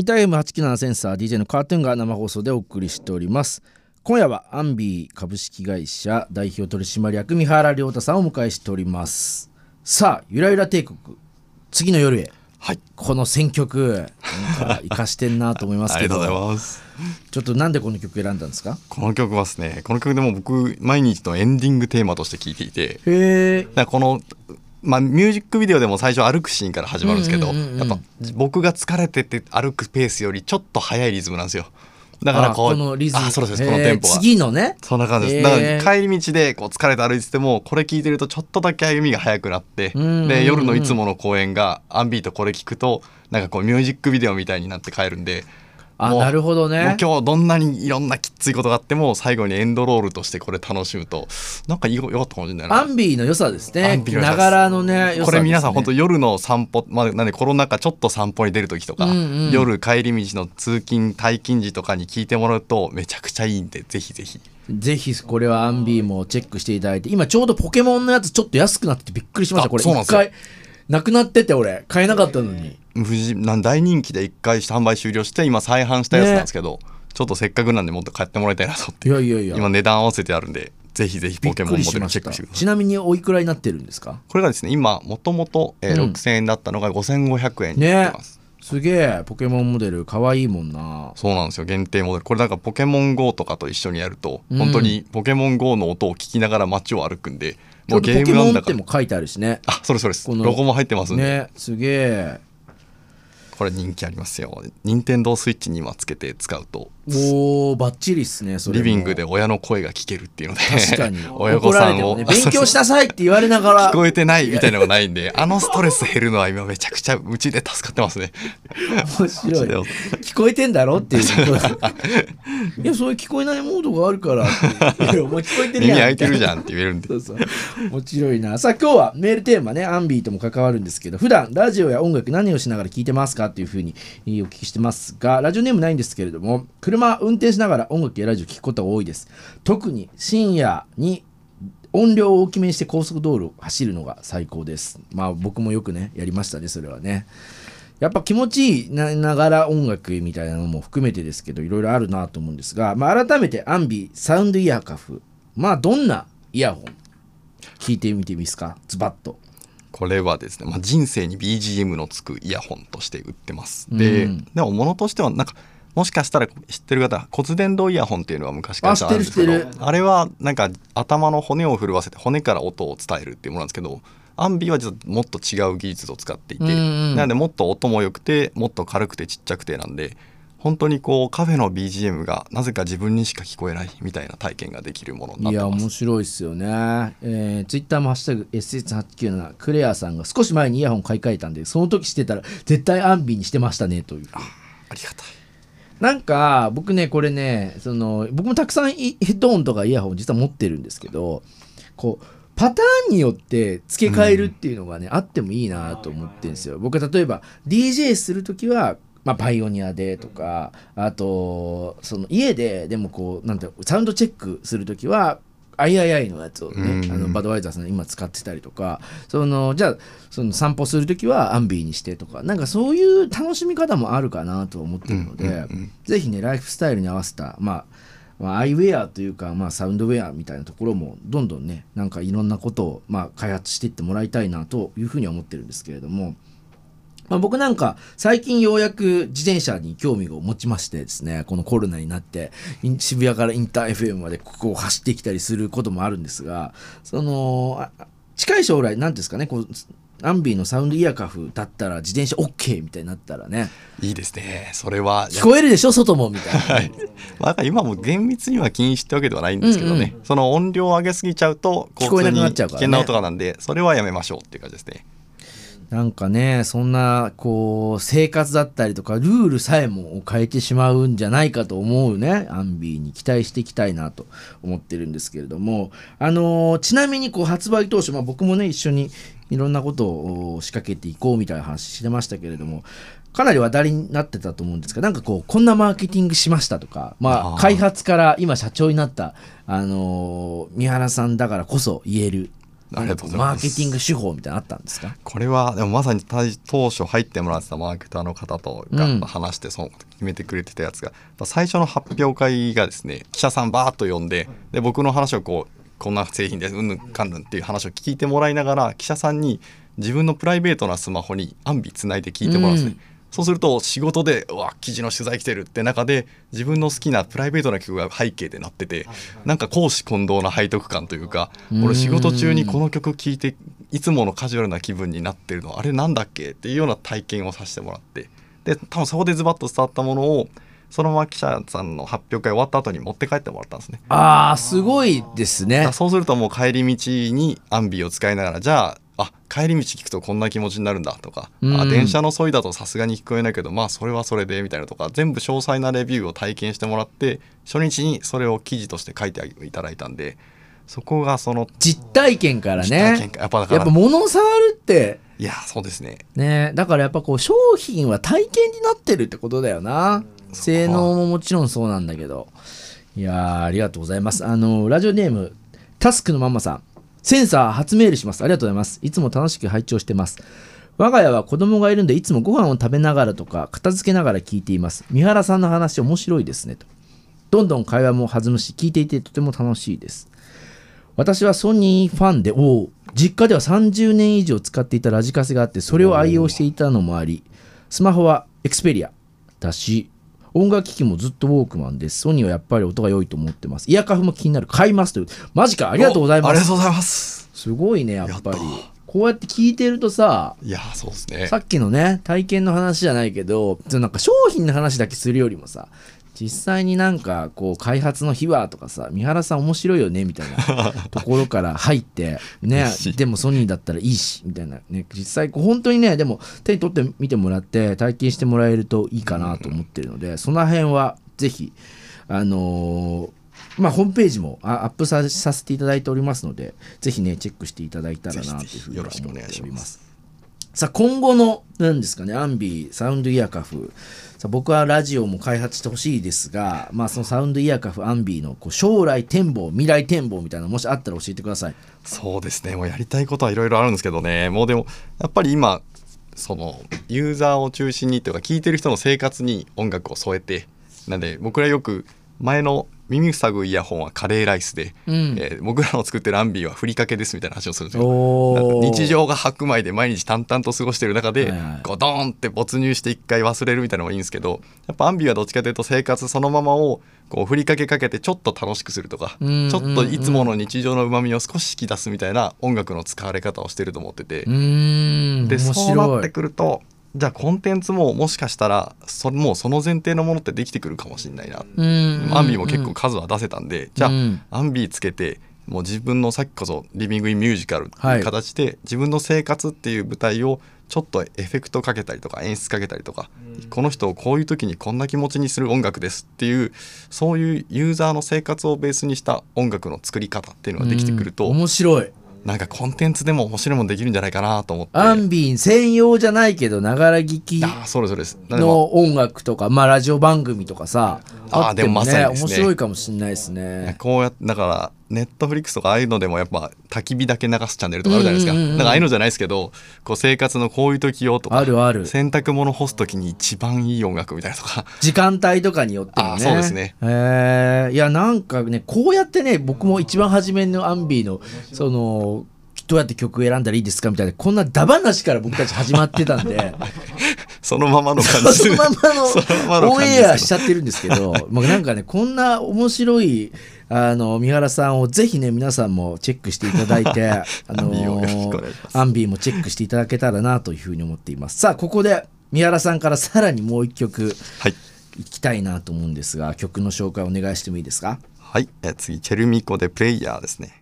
インター M897 センサー DJ のカートゥーンが生放送でお送りしております。今夜はアンビー株式会社代表取締役三原亮太さんをお迎えしております。さあゆらゆら帝国次の夜へ。はい。この選曲生かしてんなと思いますけど。ありがとうございます。ちょっとなんでこの曲選んだんですか？この曲はですねこの曲でも僕毎日のエンディングテーマとして聴いていて。このまあ、ミュージックビデオでも最初歩くシーンから始まるんですけど、やっぱ僕が疲れてて歩くペースよりちょっと速いリズムなんですよ。だからこうこのリズム。あそうですこのテンポが次のね。そんな感じです、だから帰り道でこう疲れて歩いててもこれ聞いてるとちょっとだけ歩みが速くなって、で夜のいつもの公演がアンビートこれ聞くとなんかこうミュージックビデオみたいになって帰るんであなるほどね。今日どんなにいろんなきついことがあっても最後にエンドロールとしてこれ楽しむとなんかいいよよかったかもしれないな。アンビーの良さですアねながらのねね。これ皆さん本当夜の散歩、まあ、なんでコロナ禍ちょっと散歩に出る時とか、うんうん夜帰り道の通勤退勤時とかに聞いてもらうとめちゃくちゃいいんでぜひぜひ。ぜひこれはアンビーもチェックしていただいて今ちょうどポケモンのやつちょっと安くなっててびっくりしました。あこれ一回なくなってて俺買えなかったのに富士なん大人気で1回販売終了して今再販したやつなんですけど、ちょっとせっかくなんでもっと買ってもらいたいなと思って。いやいやいや。今値段合わせてあるんでぜひぜひポケモンモデルチェックしてください。ちなみにおいくらになってるんですか？これがですね今もともとえーうん。6000円だったのが5500円になってます、すげえポケモンモデル可愛いもんな。そうなんですよ限定モデル。これなんかポケモン GO とかと一緒にやると、うん。本当にポケモン GO の音を聞きながら街を歩くんでもうゲームなモンってんだから。も書いてあるしね。あそれそれです。ロゴも入ってますんで、ねすげえこれ人気ありますよ。任天堂スイッチに今つけて使うとおーバッチリっすねそれも。リビングで親の声が聞けるっていうので。確かに。親御さんを、ね勉強しなさいって言われながら。聞こえてないみたいなのがないんであのストレス減るのは今めちゃくちゃうちで助かってますね。面白い。聞こえてんだろっていう いやそういう聞こえないモードがあるからもう。聞こえてるやん。耳開いてるじゃんって言えるんで。そうそう。面白いな。さあ今日はメールテーマねアンビーとも関わるんですけど普段ラジオや音楽何をしながら聞いてますかっていうふうにお聞きしてますがラジオネームないんですけれども車運転しながら音楽やラジオ聞くことが多いです。特に深夜に音量を大きめにして高速道路を走るのが最高です。まあ僕もよくねやりましたねそれはね。やっぱ気持ちいいなながら音楽みたいなのも含めてですけどいろいろあるなと思うんですが、まあ、改めてアンビサウンドイヤーカフ。まあどんなイヤホン？聞いてみてみますか？ズバッと。これはですね、まあ、人生に BGM のつくイヤホンとして売ってます。で、うん。でも物としてはなんかもしかしたら知ってる方骨伝導イヤホンっていうのは昔からああるんですけどあれはなんか頭の骨を震わせて骨から音を伝えるっていうものなんですけどアンビは実はもっと違う技術を使っていて、なのでもっと音も良くてもっと軽くてちっちゃくてなんで本当にこうカフェの BGM がなぜか自分にしか聞こえないみたいな体験ができるものにないってやます。面白いですよね、えー、ツイッターも「ハッシュタグ #SS897」クレアさんが少し前にイヤホン買い替えたんでその時してたら絶対アンビにしてましたねという。ありがたいなんか僕ねこれねその僕もたくさんヘッドホンとかイヤホン実は持ってるんですけどこうパターンによって付け替えるっていうのがね、あってもいいなと思ってるんですよ。僕例えば DJ する時はまあ、パイオニアでとかあとその家ででもこうなんてサウンドチェックする時は III のやつをね、うんあのバドワイザーさん今使ってたりとかそのじゃあその散歩する時はアンビーにしてとかなんかそういう楽しみ方もあるかなと思ってるので、うんうんうんぜひねライフスタイルに合わせたまあまあ、アイウェアというか、まあ、サウンドウェアみたいなところもどんどんねなんかいろんなことを、まあ、開発していってもらいたいなというふうに思ってるんですけれども、まあ、僕なんか最近ようやく自転車に興味を持ちましてですねこのコロナになって渋谷からインター FM までここを走ってきたりすることもあるんですがそのあ近い将来何ですかねこうアンビーのサウンドイヤーカフだったら自転車 OK みたいになったらね。いいですね。それは聞こえるでしょ？外もみたいな、はい、まあ、今も厳密には禁止ってわけではないんですけどね、その音量を上げすぎちゃうと聞こえなくなっちゃうからね。危険な音がなんでそれはやめましょうっていう感じですねなんかねそんなこう生活だったりとかルールさえも変えてしまうんじゃないかと思うね。アンビーに期待していきたいなと思ってるんですけれども。あのーちなみにこう発売当初、まあ、僕もね一緒にいろんなことを仕掛けていこうみたいな話してましたけれどもかなり話題になってたと思うんですがなんかこうこんなマーケティングしましたとか、まあ、開発から今社長になった、あのー三原さんだからこそ言えるマーケティング手法みたいなのあったんですか？これはでもまさに当初入ってもらってたマーケターの方とがうん話してその決めてくれてたやつが、最初の発表会がですね記者さんバーッと呼んでで僕の話をこうこんな製品ですうんぬんかんぬんっていう話を聞いてもらいながら記者さんに自分のプライベートなスマホにアンビつないで聞いてもらうんですね。うんそうすると仕事でうわ記事の取材来てるって中で自分の好きなプライベートな曲が背景でなっててなんか公私混同な背徳感というかうん。俺仕事中にこの曲聴いていつものカジュアルな気分になってるのあれなんだっけっていうような体験をさせてもらってで多分そこでズバッと伝わったものをそのまま記者さんの発表会終わった後に持って帰ってもらったんですね。ああすごいですね。そうするともう帰り道にアンビを使いながらじゃああ帰り道聞くとこんな気持ちになるんだとか、うん。あ電車のそいだとさすがに聞こえないけどまあそれはそれでみたいなとか全部詳細なレビューを体験してもらって初日にそれを記事として書いていただいたんでそこがその実体験からね。か。やっぱだからやっぱ物を触るって。いやそうですね。ね。だからやっぱこう商品は体験になってるってことだよな。性能ももちろんそうなんだけど。いやーありがとうございます。あのラジオネームタスクのママさんセンサー初メールします。ありがとうございます。いつも楽しく拝聴してます。我が家は子供がいるんでいつもご飯を食べながらとか片付けながら聞いています。三原さんの話面白いですね。と。どんどん会話も弾むし聞いていてとても楽しいです。私はソニーファンでおお実家では30年以上使っていたラジカセがあってそれを愛用していたのもありスマホはエクスペリアだし音楽機器もずっとウォークマンですソニーはやっぱり音が良いと思ってます。イヤカフも気になる。買いますという。マジかありがとうございおます。ありがとうございます。すごいねやっぱり。こうやって聞いてるとさいやそうですね。さっきのね体験の話じゃないけどなんか商品の話だけするよりもさ実際になんかこう開発の秘話とかさ三原さん面白いよねみたいな ところから入ってねでもソニーだったらいいしみたいな。ね実際こう本当にねでも手に取ってみてもらって体験してもらえるといいかなと思ってるのでその辺はぜひあのーまあ、ホームページもあアップささせていただいておりますのでぜひねチェックしていただいたらなというふうに思っております。さあ今後の何ですかねアンビーサウンドイヤーカフ。さあ僕はラジオも開発してほしいですが、まあ、そのサウンドイヤーカフアンビーのこう将来展望未来展望みたいなのもしあったら教えてください。そうですね。もうやりたいことはいろいろあるんですけどね。もうでもやっぱり今そのユーザーを中心にというか聞いてる人の生活に音楽を添えて。なんで僕らよく前の耳塞ぐイヤホンはカレーライスで、うんえー僕らの作ってるアンビーはふりかけですみたいな話をするんですよ。日常が白米で毎日淡々と過ごしてる中で、はいはいこうドーンって没入して一回忘れるみたいなのもいいんですけどやっぱアンビはどっちかというと生活そのままをこう振りかけかけてちょっと楽しくするとか、うんちょっといつもの日常のうまみを少し引き出すみたいな音楽の使われ方をしてると思ってて、うーんで面そうなって。くるとじゃあコンテンツももしかしたらそもうその前提のものってできてくるかもしれないな、うん。アンビも結構数は出せたんで、じゃあ、うんアンビつけてもう自分のさっきこそリビング・イン・ミュージカルってはいいう形で、自分の生活っていう舞台をちょっとエフェクトかけたりとか演出かけたりとか、この人をこういう時にこんな気持ちにする音楽ですっていうそういうユーザーの生活をベースにした音楽の作り方っていうのができてくると、うん。面白い。なんかコンテンツでも面白いもんできるんじゃないかなと思って。アンビー専用じゃないけどながら聞きの音楽とか、まあ、ラジオ番組とかさあってもね。でもまさにですね。面白いかもしれないですね。こうやだからネットフリックスとかああいうのでもやっぱ焚き火だけ流すチャンネルとかあるじゃないですか、うんうんうんうん。なんかああいうのじゃないですけどこう生活のこういう時よとかあるある。洗濯物干す時に一番いい音楽みたいなとか。時間帯とかによってもね。あそうですね。へえいやなんかねこうやってね僕も一番初めのアンビーのそのどうやって曲選んだらいいですかみたいなこんなダ話から僕たち始まってたんで そのままの感じそのままそのままのオンエアしちゃってるんですけど まあなんかねこんな面白いあの三原さんをぜひね皆さんもチェックしていただいて あのアンビーアンビーもチェックしていただけたらなというふうに思っています。さあここで三原さんからさらにもう一曲。はい。いきたいなと思うんですが曲の紹介お願いしてもいいですか？はい。え次チェルミコでプレイヤーですね